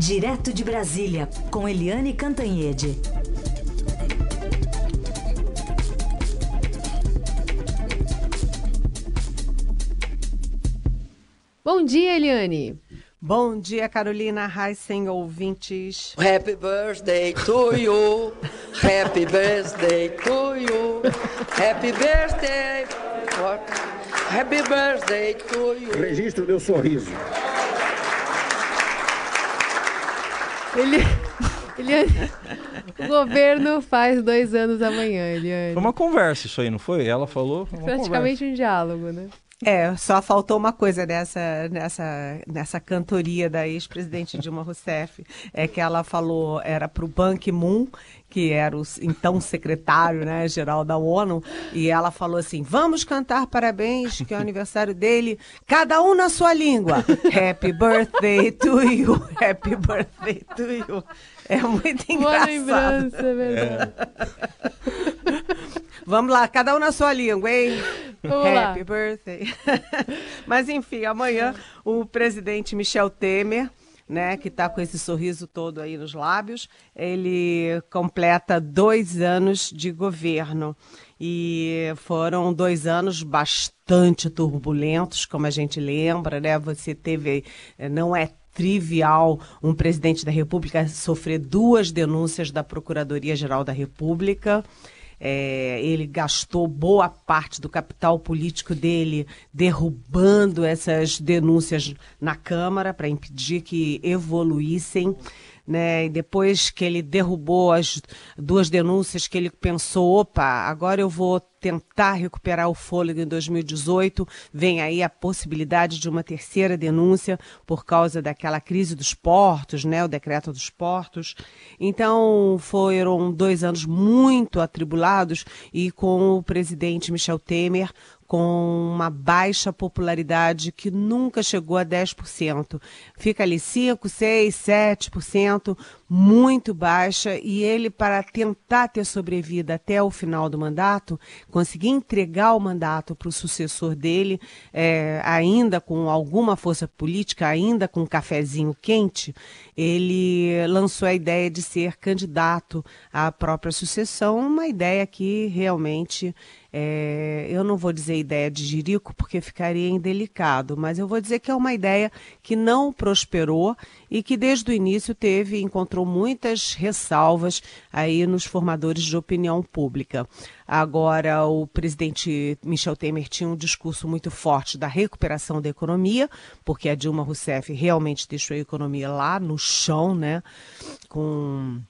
Direto de Brasília, com Eliane Cantanhede. Bom dia, Eliane. Bom dia, Carolina Heisen, ouvintes. Happy birthday to you. Happy birthday to you. Happy birthday. Happy birthday to you. Registro meu sorriso. Ele, Eliane, o governo faz dois anos amanhã, Eliane. Foi uma conversa isso aí, não foi? Ela falou. Praticamente conversa. um diálogo, né? É, só faltou uma coisa nessa, nessa, nessa cantoria da ex-presidente Dilma Rousseff, é que ela falou, era para o Ban Ki-moon, que era o então secretário né, geral da ONU, e ela falou assim, vamos cantar parabéns, que é o aniversário dele, cada um na sua língua. Happy birthday to you, happy birthday to you. É muito Boa engraçado. lembrança, é verdade. Vamos lá, cada um na sua língua, hein? Vamos lá. Happy birthday. Mas enfim, amanhã o presidente Michel Temer, né, que está com esse sorriso todo aí nos lábios, ele completa dois anos de governo. E foram dois anos bastante turbulentos, como a gente lembra, né? Você teve, eh, não é trivial um presidente da República sofrer duas denúncias da Procuradoria-Geral da República. É, ele gastou boa parte do capital político dele derrubando essas denúncias na Câmara para impedir que evoluíssem. Né? E depois que ele derrubou as duas denúncias, que ele pensou: opa, agora eu vou tentar recuperar o fôlego em 2018, vem aí a possibilidade de uma terceira denúncia por causa daquela crise dos portos, né, o decreto dos portos. Então, foram dois anos muito atribulados e com o presidente Michel Temer com uma baixa popularidade que nunca chegou a 10%. Fica ali 5, 6, 7%, muito baixa, e ele, para tentar ter sobrevivido até o final do mandato, conseguir entregar o mandato para o sucessor dele, é, ainda com alguma força política, ainda com um cafezinho quente, ele lançou a ideia de ser candidato à própria sucessão, uma ideia que realmente é, eu não vou dizer ideia de jirico porque ficaria indelicado, mas eu vou dizer que é uma ideia que não prosperou e que desde o início teve, encontrou muitas ressalvas aí nos formadores de opinião pública. Agora, o presidente Michel Temer tinha um discurso muito forte da recuperação da economia, porque a Dilma Rousseff realmente deixou a economia lá no chão, né? Com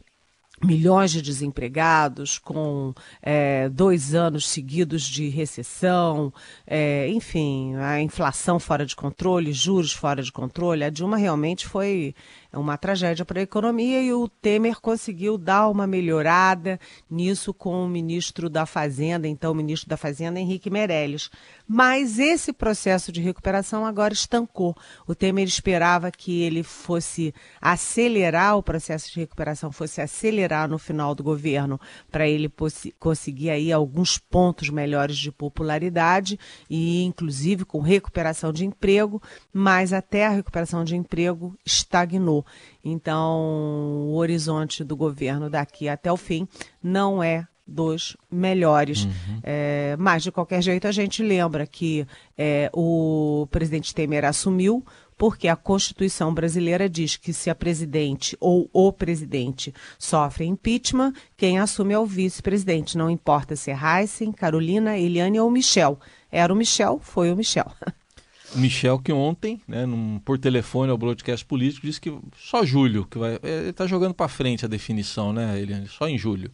milhões de desempregados, com é, dois anos seguidos de recessão, é, enfim, a inflação fora de controle, juros fora de controle. A Dilma realmente foi uma tragédia para a economia e o Temer conseguiu dar uma melhorada nisso com o ministro da Fazenda, então o ministro da Fazenda, Henrique Meirelles. Mas esse processo de recuperação agora estancou. O Temer esperava que ele fosse acelerar o processo de recuperação, fosse acelerar no final do governo, para ele conseguir aí alguns pontos melhores de popularidade e inclusive com recuperação de emprego, mas até a recuperação de emprego estagnou. Então, o horizonte do governo daqui até o fim não é dos melhores. Uhum. É, mas, de qualquer jeito, a gente lembra que é, o presidente Temer assumiu porque a Constituição brasileira diz que se a presidente ou o presidente sofre impeachment, quem assume é o vice-presidente. Não importa se é Heisen, Carolina, Eliane ou Michel. Era o Michel, foi o Michel. Michel que ontem, né, num, por telefone ao broadcast político, disse que só julho que vai. Ele está jogando para frente a definição, né, Eliane? Só em julho.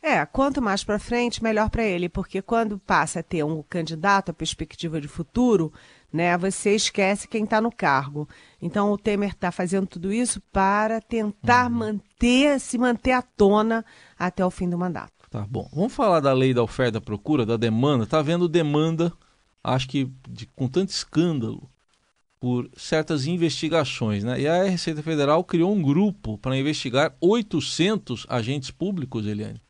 É, quanto mais para frente, melhor para ele, porque quando passa a ter um candidato, a perspectiva de futuro, né, você esquece quem está no cargo. Então o Temer está fazendo tudo isso para tentar uhum. manter, se manter à tona até o fim do mandato. Tá bom. Vamos falar da lei da oferta e da procura, da demanda. Tá havendo demanda, acho que de, com tanto escândalo, por certas investigações, né? E a Receita Federal criou um grupo para investigar 800 agentes públicos, Eliane.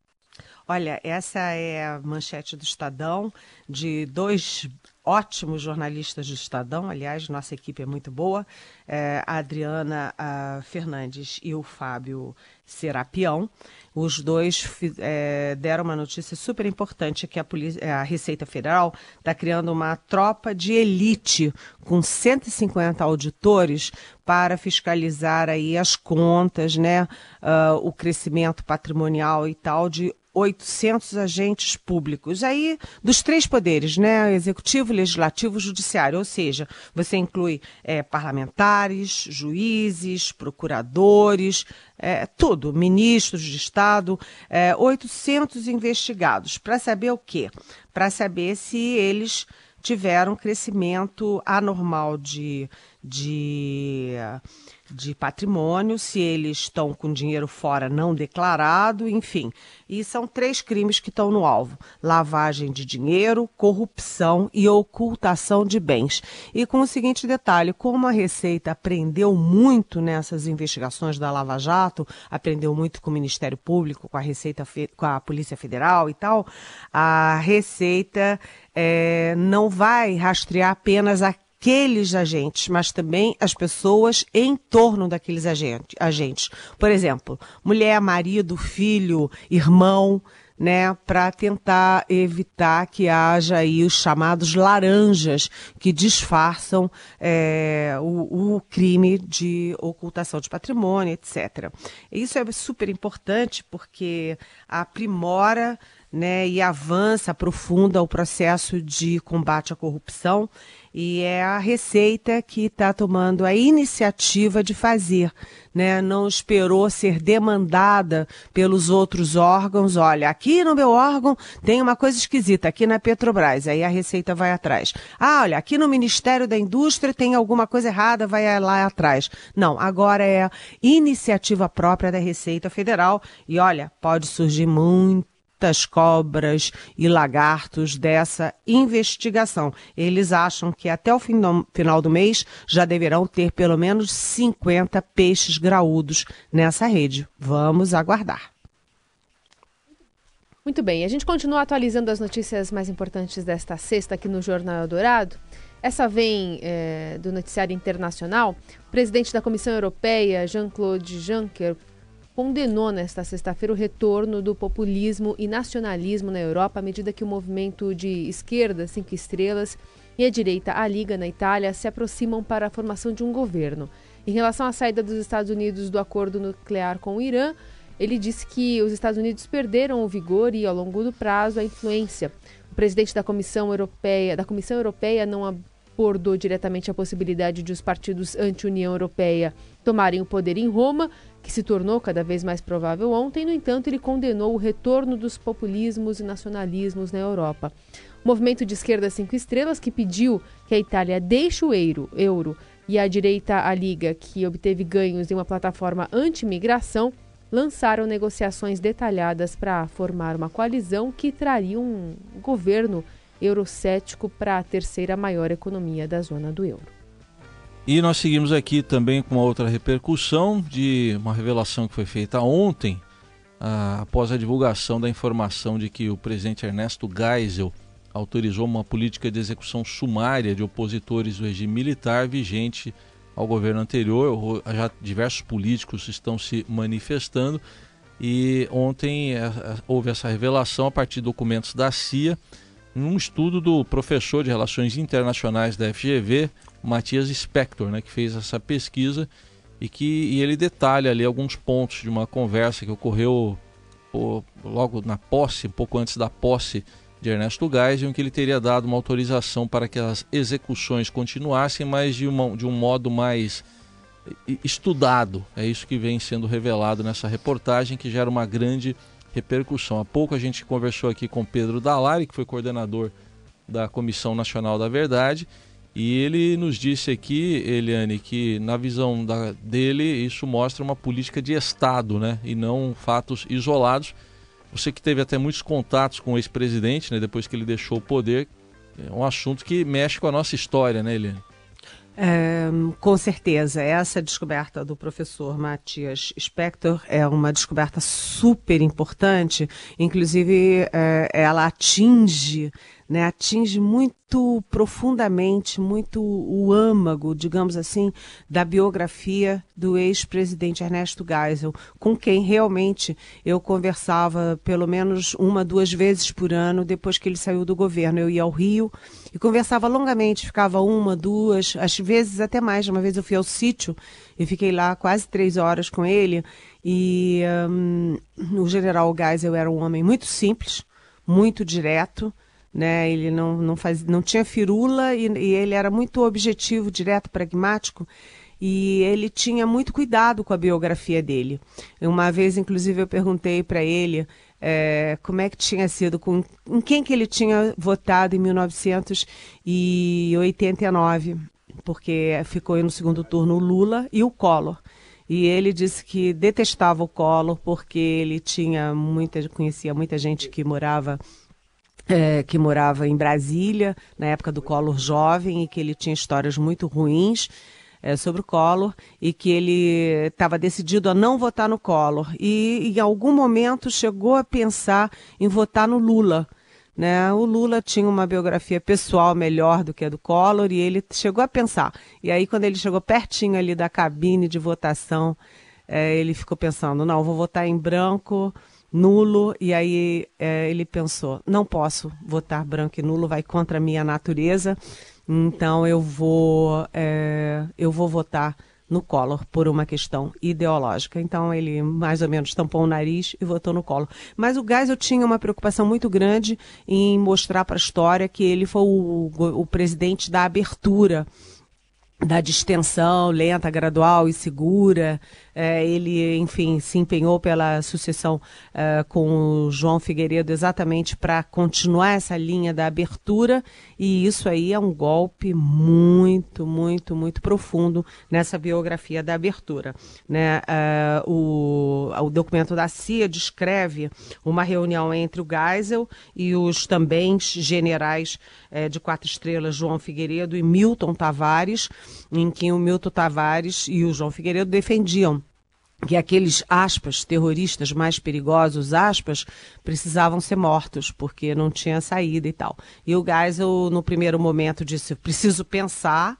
Olha, essa é a manchete do Estadão de dois ótimos jornalistas do Estadão, aliás, nossa equipe é muito boa, é, a Adriana a Fernandes e o Fábio Serapião. Os dois é, deram uma notícia super importante que a, polícia, a Receita Federal está criando uma tropa de elite com 150 auditores para fiscalizar aí as contas, né, uh, o crescimento patrimonial e tal de 800 agentes públicos. Aí, dos três poderes, né? Executivo, Legislativo, Judiciário. Ou seja, você inclui é, parlamentares, juízes, procuradores, é, tudo, ministros de Estado, é, 800 investigados. Para saber o quê? Para saber se eles tiveram crescimento anormal de. de de patrimônio, se eles estão com dinheiro fora não declarado, enfim. E são três crimes que estão no alvo: lavagem de dinheiro, corrupção e ocultação de bens. E com o seguinte detalhe: como a Receita aprendeu muito nessas investigações da Lava Jato, aprendeu muito com o Ministério Público, com a Receita, com a Polícia Federal e tal, a Receita é, não vai rastrear apenas aqueles agentes, mas também as pessoas em torno daqueles agentes. Por exemplo, mulher, marido, filho, irmão, né, para tentar evitar que haja aí os chamados laranjas que disfarçam é, o, o, crime de ocultação de patrimônio, etc. Isso é super importante porque aprimora né, e avança, aprofunda o processo de combate à corrupção e é a Receita que está tomando a iniciativa de fazer. Né? Não esperou ser demandada pelos outros órgãos. Olha, aqui no meu órgão tem uma coisa esquisita, aqui na Petrobras. Aí a Receita vai atrás. Ah, olha, aqui no Ministério da Indústria tem alguma coisa errada, vai lá atrás. Não, agora é iniciativa própria da Receita Federal. E olha, pode surgir muito muitas cobras e lagartos dessa investigação. Eles acham que até o final do mês já deverão ter pelo menos 50 peixes graúdos nessa rede. Vamos aguardar. Muito bem, a gente continua atualizando as notícias mais importantes desta sexta aqui no Jornal Dourado. Essa vem é, do noticiário internacional. O presidente da Comissão Europeia, Jean-Claude Juncker, condenou nesta sexta-feira o retorno do populismo e nacionalismo na Europa à medida que o movimento de esquerda, cinco estrelas, e a direita, a Liga na Itália, se aproximam para a formação de um governo. Em relação à saída dos Estados Unidos do acordo nuclear com o Irã, ele disse que os Estados Unidos perderam o vigor e, ao longo do prazo, a influência. O presidente da Comissão Europeia, da Comissão Europeia não abordou diretamente a possibilidade de os partidos anti-União Europeia tomarem o poder em Roma, que se tornou cada vez mais provável ontem. No entanto, ele condenou o retorno dos populismos e nacionalismos na Europa. O movimento de esquerda Cinco Estrelas, que pediu que a Itália deixe o euro, euro e a direita, a Liga, que obteve ganhos em uma plataforma anti-migração, lançaram negociações detalhadas para formar uma coalizão que traria um governo eurocético para a terceira maior economia da zona do euro. E nós seguimos aqui também com uma outra repercussão de uma revelação que foi feita ontem, ah, após a divulgação da informação de que o presidente Ernesto Geisel autorizou uma política de execução sumária de opositores do regime militar vigente ao governo anterior. Já diversos políticos estão se manifestando e ontem eh, eh, houve essa revelação a partir de documentos da CIA, num estudo do professor de Relações Internacionais da FGV, Matias Spector, né, que fez essa pesquisa e que e ele detalha ali alguns pontos de uma conversa que ocorreu pô, logo na posse, um pouco antes da posse de Ernesto Geisel, em que ele teria dado uma autorização para que as execuções continuassem, mas de, uma, de um modo mais estudado. É isso que vem sendo revelado nessa reportagem, que gera uma grande repercussão. Há pouco a gente conversou aqui com Pedro Dalari, que foi coordenador da Comissão Nacional da Verdade, e ele nos disse aqui, Eliane, que na visão da, dele isso mostra uma política de Estado, né? E não fatos isolados. Você que teve até muitos contatos com o ex-presidente, né? Depois que ele deixou o poder, é um assunto que mexe com a nossa história, né, Eliane? É, com certeza, essa descoberta do professor Matias Spector é uma descoberta super importante, inclusive é, ela atinge né, atinge muito profundamente, muito o âmago, digamos assim, da biografia do ex-presidente Ernesto Geisel, com quem realmente eu conversava pelo menos uma, duas vezes por ano depois que ele saiu do governo. Eu ia ao Rio e conversava longamente, ficava uma, duas, às vezes até mais. Uma vez eu fui ao sítio e fiquei lá quase três horas com ele. E um, o general Geisel era um homem muito simples, muito direto né? Ele não, não, faz, não tinha firula e, e ele era muito objetivo, direto, pragmático e ele tinha muito cuidado com a biografia dele. Uma vez, inclusive, eu perguntei para ele é, como é que tinha sido, com, em quem que ele tinha votado em 1989, porque ficou no segundo turno o Lula e o Collor. E ele disse que detestava o Collor porque ele tinha muita, conhecia muita gente que morava é, que morava em Brasília, na época do Collor jovem, e que ele tinha histórias muito ruins é, sobre o Collor, e que ele estava decidido a não votar no Collor. E em algum momento chegou a pensar em votar no Lula. Né? O Lula tinha uma biografia pessoal melhor do que a do Collor, e ele chegou a pensar. E aí, quando ele chegou pertinho ali da cabine de votação, é, ele ficou pensando: não, vou votar em branco nulo, e aí é, ele pensou: não posso votar branco e nulo, vai contra a minha natureza, então eu vou, é, eu vou votar no Collor por uma questão ideológica. Então ele mais ou menos tampou o nariz e votou no Collor. Mas o Geisel tinha uma preocupação muito grande em mostrar para a história que ele foi o, o presidente da abertura da distensão lenta, gradual e segura. É, ele, enfim, se empenhou pela sucessão é, com o João Figueiredo exatamente para continuar essa linha da abertura, e isso aí é um golpe muito, muito, muito profundo nessa biografia da abertura. Né? É, o, o documento da CIA descreve uma reunião entre o Geisel e os também generais de quatro estrelas, João Figueiredo e Milton Tavares, em que o Milton Tavares e o João Figueiredo defendiam que aqueles aspas terroristas mais perigosos aspas precisavam ser mortos porque não tinha saída e tal. E o Geisel no primeiro momento disse preciso pensar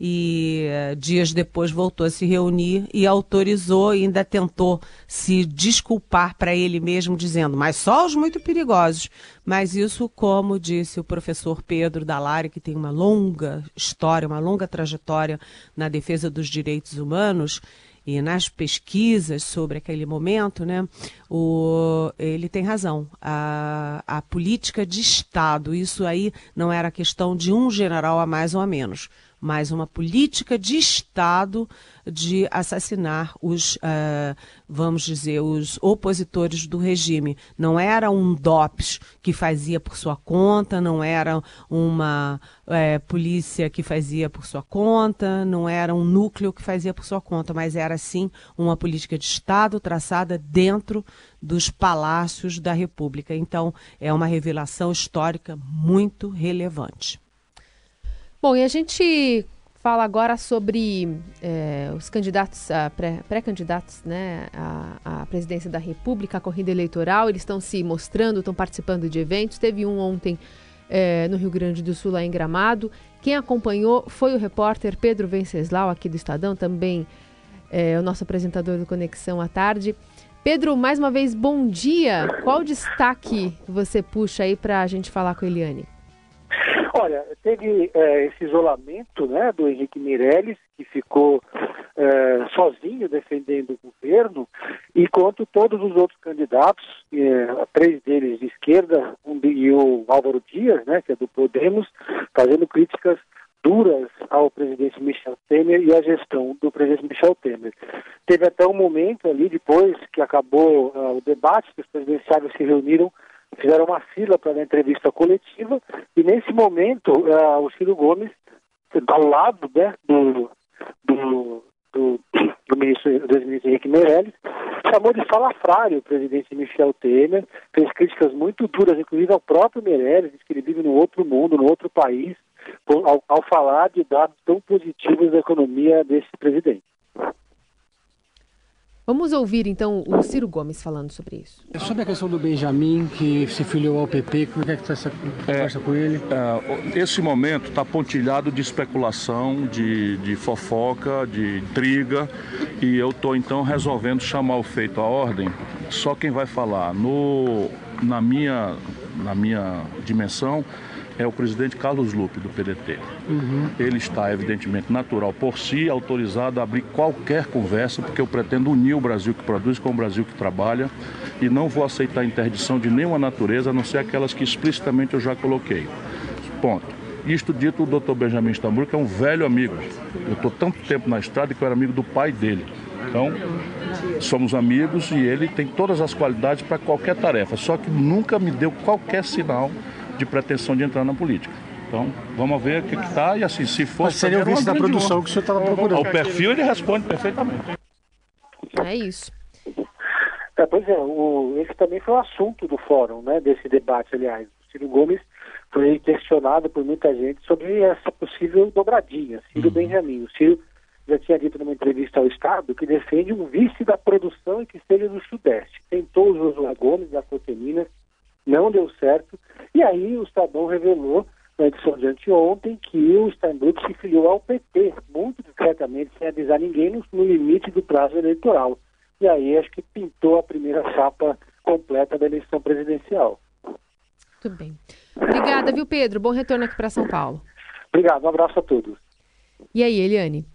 e uh, dias depois voltou a se reunir e autorizou e ainda tentou se desculpar para ele mesmo, dizendo, mas só os muito perigosos. Mas isso, como disse o professor Pedro Dalari, que tem uma longa história, uma longa trajetória na defesa dos direitos humanos, e nas pesquisas sobre aquele momento, né, o, ele tem razão. A, a política de Estado, isso aí não era questão de um general a mais ou a menos mas uma política de Estado de assassinar os, uh, vamos dizer, os opositores do regime. Não era um DOPS que fazia por sua conta, não era uma é, polícia que fazia por sua conta, não era um núcleo que fazia por sua conta, mas era sim uma política de Estado traçada dentro dos palácios da República. Então, é uma revelação histórica muito relevante. Bom, e a gente fala agora sobre é, os candidatos, pré-candidatos né, à, à, presidência da República, a corrida eleitoral. Eles estão se mostrando, estão participando de eventos. Teve um ontem é, no Rio Grande do Sul, lá em Gramado. Quem acompanhou foi o repórter Pedro Venceslau, aqui do Estadão, também é, o nosso apresentador do Conexão à Tarde. Pedro, mais uma vez, bom dia. Qual destaque você puxa aí para a gente falar com a Eliane? Olha, teve é, esse isolamento né, do Henrique Meirelles, que ficou é, sozinho defendendo o governo, enquanto todos os outros candidatos, é, três deles de esquerda, um, e o Álvaro Dias, né, que é do Podemos, fazendo críticas duras ao presidente Michel Temer e à gestão do presidente Michel Temer. Teve até um momento ali, depois que acabou uh, o debate, que os presidenciários se reuniram fizeram uma fila para a entrevista coletiva e nesse momento uh, o Ciro Gomes, ao lado né, do, do, do, do ministro, do ministro Henrique Meirelles, chamou de salafrário o presidente Michel Temer, fez críticas muito duras, inclusive ao próprio Meirelles, disse que ele vive num outro mundo, num outro país, ao, ao falar de dados tão positivos da economia desse presidente. Vamos ouvir então o Ciro Gomes falando sobre isso. Sobre a questão do Benjamin, que se filiou ao PP, como é que está essa conversa é, com ele? É, esse momento está pontilhado de especulação, de, de fofoca, de intriga, e eu estou então resolvendo chamar o feito à ordem. Só quem vai falar no, na, minha, na minha dimensão é o presidente Carlos Lupe, do PDT. Uhum. Ele está, evidentemente, natural por si, autorizado a abrir qualquer conversa, porque eu pretendo unir o Brasil que produz com o Brasil que trabalha e não vou aceitar interdição de nenhuma natureza, a não ser aquelas que explicitamente eu já coloquei. Ponto. Isto dito, o doutor Benjamin Stambul, que é um velho amigo. Eu estou tanto tempo na estrada que eu era amigo do pai dele. Então, somos amigos e ele tem todas as qualidades para qualquer tarefa, só que nunca me deu qualquer sinal de pretensão de entrar na política. Então, vamos ver o que está e assim, se for... Mas seria o vice da produção que o senhor estava procurando. O perfil ele responde perfeitamente. É isso. É, pois é, o, esse também foi o assunto do fórum, né, desse debate, aliás. O Ciro Gomes foi questionado por muita gente sobre essa possível dobradinha, Ciro uhum. Benjamin. O Ciro já tinha dito numa entrevista ao Estado que defende um vice da produção e que esteja no Sudeste. Tentou o Josué Gomes, da Cotemina, não deu certo. E aí o Estadão revelou na edição de anteontem que o Steinbrück se filiou ao PT, muito discretamente, sem avisar ninguém, no, no limite do prazo eleitoral. E aí acho que pintou a primeira chapa completa da eleição presidencial. Muito bem. Obrigada, viu, Pedro? Bom retorno aqui para São Paulo. Obrigado, um abraço a todos. E aí, Eliane?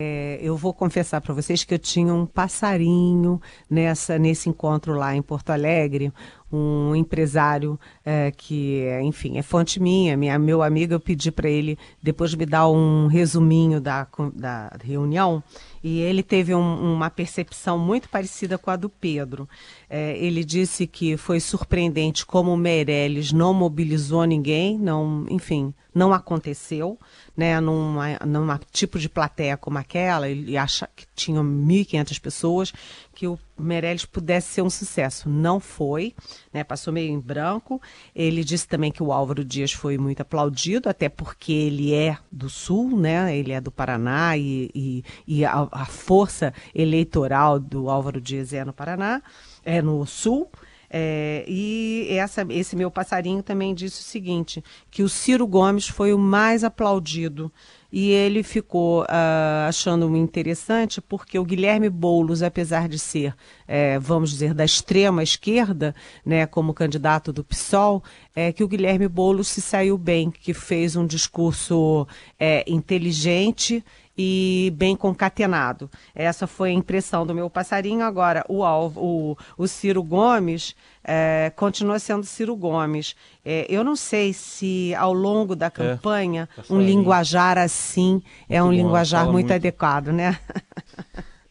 É, eu vou confessar para vocês que eu tinha um passarinho nessa nesse encontro lá em Porto Alegre, um empresário é, que, enfim, é fonte minha, minha, meu amigo, eu pedi para ele depois me dar um resuminho da, da reunião e ele teve um, uma percepção muito parecida com a do Pedro. É, ele disse que foi surpreendente como o Meirelles não mobilizou ninguém, não, enfim, não aconteceu né, numa, numa tipo de plateia como aquela, ele acha que tinham 1.500 pessoas, que o Meirelles pudesse ser um sucesso. Não foi, né, passou meio em branco. Ele disse também que o Álvaro Dias foi muito aplaudido, até porque ele é do Sul, né, ele é do Paraná e, e, e a, a força eleitoral do Álvaro Dias é no Paraná, é no Sul. É, e essa, esse meu passarinho também disse o seguinte: que o Ciro Gomes foi o mais aplaudido. E ele ficou uh, achando interessante porque o Guilherme Boulos, apesar de ser, é, vamos dizer, da extrema esquerda, né, como candidato do PSOL, é que o Guilherme Boulos se saiu bem, que fez um discurso é, inteligente e bem concatenado. Essa foi a impressão do meu passarinho. Agora, o, o, o Ciro Gomes é, continua sendo Ciro Gomes. É, eu não sei se ao longo da é, campanha é, um linguajar assim muito é um bom, linguajar muito, muito adequado, né?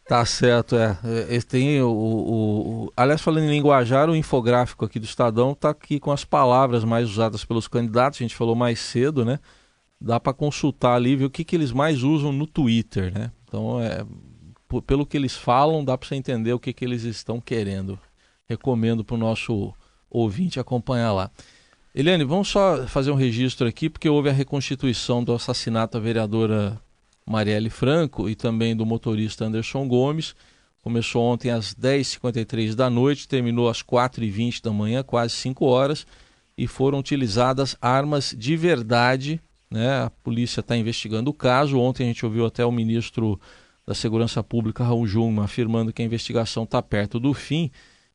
Tá certo, é. é tem o, o, o, aliás, falando em linguajar, o infográfico aqui do Estadão está aqui com as palavras mais usadas pelos candidatos. A gente falou mais cedo, né? Dá para consultar ali ver o que, que eles mais usam no Twitter, né? Então, é, pelo que eles falam, dá para você entender o que, que eles estão querendo. Recomendo para o nosso ouvinte acompanhar lá. Eliane, vamos só fazer um registro aqui, porque houve a reconstituição do assassinato da vereadora Marielle Franco e também do motorista Anderson Gomes. Começou ontem às 10h53 da noite, terminou às 4h20 da manhã, quase 5 horas, e foram utilizadas armas de verdade né? A polícia está investigando o caso. Ontem a gente ouviu até o ministro da Segurança Pública, Raul Jungmann, afirmando que a investigação está perto do fim.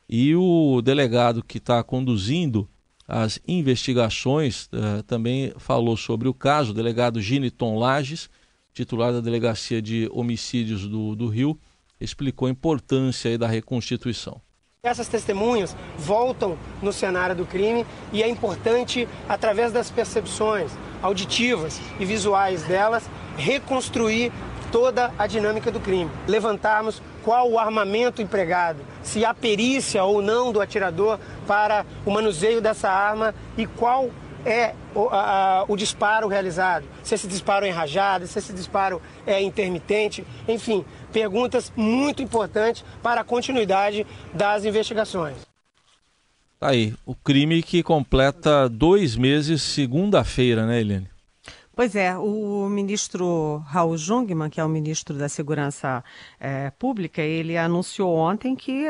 E o delegado que está conduzindo as investigações uh, também falou sobre o caso, o delegado Giniton Lages, titular da Delegacia de Homicídios do, do Rio, explicou a importância da reconstituição. Essas testemunhas voltam no cenário do crime e é importante, através das percepções auditivas e visuais delas, reconstruir toda a dinâmica do crime. Levantarmos qual o armamento empregado, se há perícia ou não do atirador para o manuseio dessa arma e qual é o, a, o disparo realizado, se esse disparo é enrajado, se esse disparo é intermitente, enfim, perguntas muito importantes para a continuidade das investigações. Tá aí, o crime que completa dois meses segunda-feira, né, Helene? Pois é, o ministro Raul Jungmann, que é o ministro da Segurança é, Pública, ele anunciou ontem que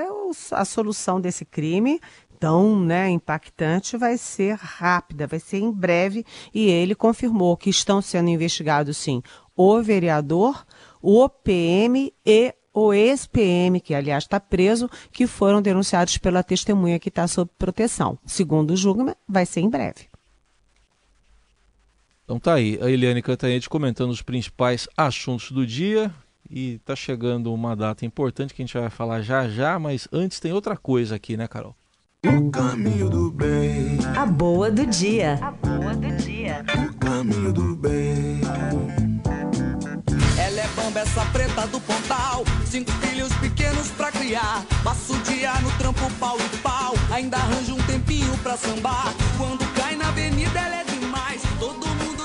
a solução desse crime tão né, impactante vai ser rápida, vai ser em breve, e ele confirmou que estão sendo investigados, sim, o vereador, o PM e o ex-PM, que aliás está preso, que foram denunciados pela testemunha que está sob proteção. Segundo o Jungmann, vai ser em breve. Então tá aí, a Eliane Cantanhete comentando os principais assuntos do dia. E tá chegando uma data importante que a gente vai falar já já, mas antes tem outra coisa aqui, né, Carol? O caminho do bem. A boa do dia. A boa do dia. O caminho do bem. Ela preta do pontal. Cinco filhos pequenos pra criar. Passa o dia no trampo pau e pau. Ainda arranja um tempinho pra sambar. Quando cai na avenida, ela é demais. Todo mundo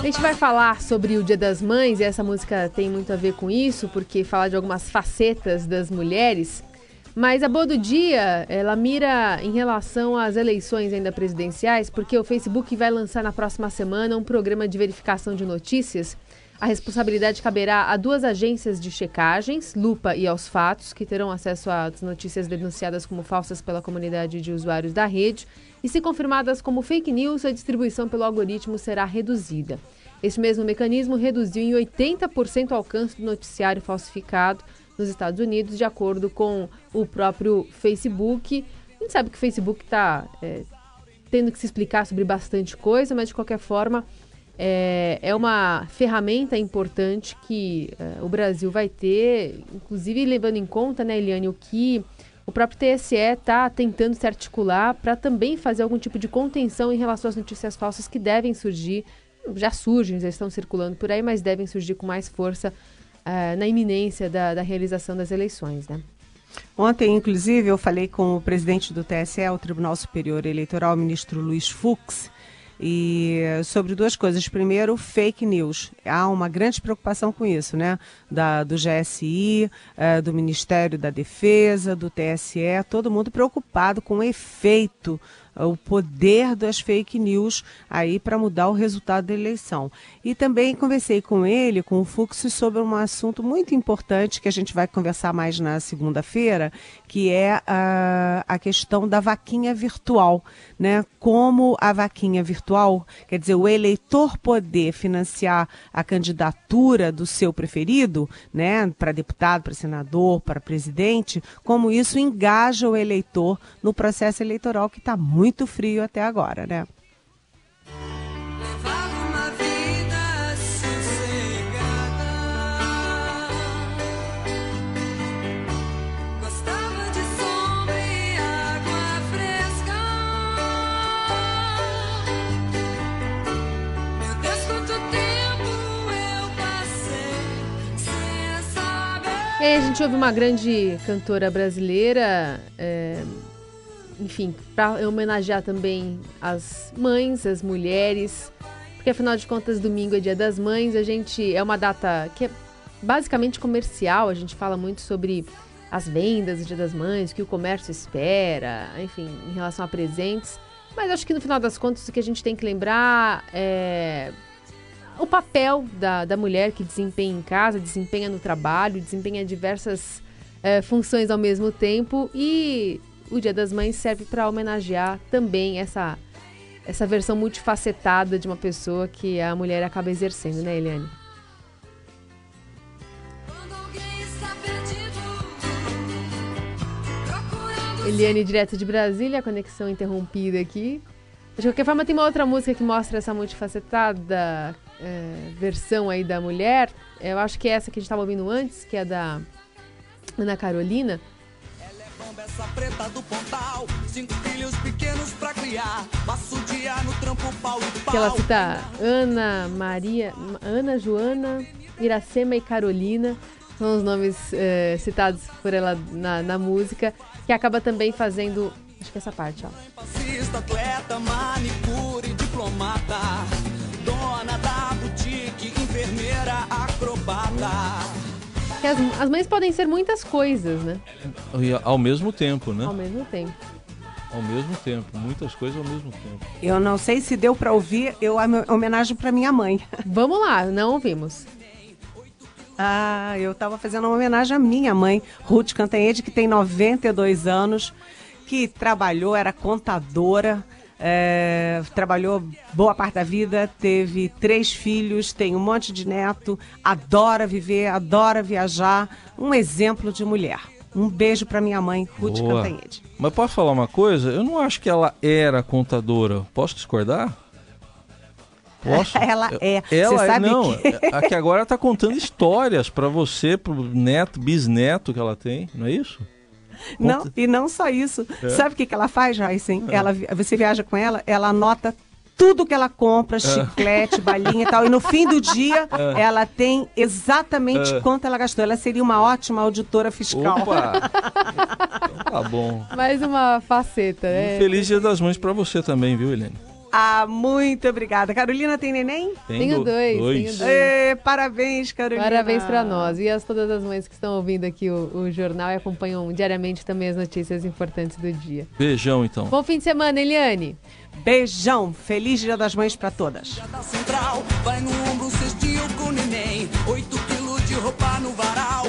a gente vai falar sobre o Dia das Mães e essa música tem muito a ver com isso, porque fala de algumas facetas das mulheres. Mas a boa do dia, ela mira em relação às eleições ainda presidenciais, porque o Facebook vai lançar na próxima semana um programa de verificação de notícias. A responsabilidade caberá a duas agências de checagens, Lupa e Aos Fatos, que terão acesso às notícias denunciadas como falsas pela comunidade de usuários da rede e, se confirmadas como fake news, a distribuição pelo algoritmo será reduzida. Este mesmo mecanismo reduziu em 80% o alcance do noticiário falsificado nos Estados Unidos, de acordo com o próprio Facebook. A gente sabe que o Facebook está é, tendo que se explicar sobre bastante coisa, mas de qualquer forma é, é uma ferramenta importante que é, o Brasil vai ter, inclusive levando em conta, né, Eliane, o que o próprio TSE está tentando se articular para também fazer algum tipo de contenção em relação às notícias falsas que devem surgir, já surgem, já estão circulando por aí, mas devem surgir com mais força uh, na iminência da, da, realização das eleições, né? Ontem, inclusive, eu falei com o presidente do TSE, o Tribunal Superior Eleitoral, o ministro Luiz Fux, e sobre duas coisas. Primeiro, fake news. Há uma grande preocupação com isso, né? Da, do GSI, eh, do Ministério da Defesa, do TSE, todo mundo preocupado com o efeito o poder das fake news aí para mudar o resultado da eleição. E também conversei com ele, com o Fux, sobre um assunto muito importante que a gente vai conversar mais na segunda-feira, que é a, a questão da vaquinha virtual, né? Como a vaquinha virtual, quer dizer, o eleitor poder financiar a candidatura do seu preferido, né, para deputado, para senador, para presidente, como isso engaja o eleitor no processo eleitoral que está muito muito frio até agora, né? E aí a gente ouve uma grande cantora brasileira, é, enfim, para homenagear também as mães, as mulheres, porque afinal de contas domingo é Dia das Mães, a gente é uma data que é basicamente comercial, a gente fala muito sobre as vendas do Dia das Mães, o que o comércio espera, enfim, em relação a presentes. Mas acho que no final das contas o que a gente tem que lembrar é o papel da, da mulher que desempenha em casa, desempenha no trabalho, desempenha diversas é, funções ao mesmo tempo e o Dia das Mães serve para homenagear também essa, essa versão multifacetada de uma pessoa que a mulher acaba exercendo, né, Eliane? Eliane, direto de Brasília, conexão interrompida aqui. De qualquer forma, tem uma outra música que mostra essa multifacetada é, versão aí da mulher. Eu acho que é essa que a gente estava ouvindo antes, que é da Ana Carolina essa preta do pontal, cinco filhos pequenos pra criar, passo o dia no trampo pau e pau. Que ela cita Ana, Maria, Ana, Joana, Iracema e Carolina, são os nomes eh, citados por ela na, na música, que acaba também fazendo, acho que essa parte, ó. Fascista, atleta, manicure, diplomata, Que as, as mães podem ser muitas coisas, né? E ao mesmo tempo, né? Ao mesmo tempo. Ao mesmo tempo, muitas coisas ao mesmo tempo. Eu não sei se deu para ouvir, eu homenagem para minha mãe. Vamos lá, não ouvimos. Ah, eu estava fazendo uma homenagem à minha mãe, Ruth Cantanhede, que tem 92 anos, que trabalhou, era contadora, é, trabalhou boa parte da vida, teve três filhos, tem um monte de neto, adora viver, adora viajar, um exemplo de mulher. Um beijo para minha mãe, Ruth Boa. Cantanhede. Mas posso falar uma coisa? Eu não acho que ela era contadora. Posso discordar? Posso? ela é. Ela você é, sabe não. Que... Aqui agora ela tá contando histórias para você, pro neto, bisneto que ela tem, não é isso? Não, e não só isso. É. Sabe o que, que ela faz, Raíssen? É. Ela, você viaja com ela, ela anota tudo que ela compra, é. chiclete, balinha e tal. E no fim do dia, é. ela tem exatamente é. quanto ela gastou. Ela seria uma ótima auditora fiscal. Opa! tá bom. Mais uma faceta, né? feliz Dia das Mães para você também, viu, Helene? Ah, muito obrigada. Carolina tem neném? tenho dois. dois. Tenho dois. parabéns, Carolina. Parabéns para nós. E as todas as mães que estão ouvindo aqui o, o, jornal e acompanham diariamente também as notícias importantes do dia. Beijão, então. Bom fim de semana, Eliane. Beijão. Feliz Dia das Mães para todas. Central, vai no ombro, cestinho com neném. 8 quilos de roupa no varal.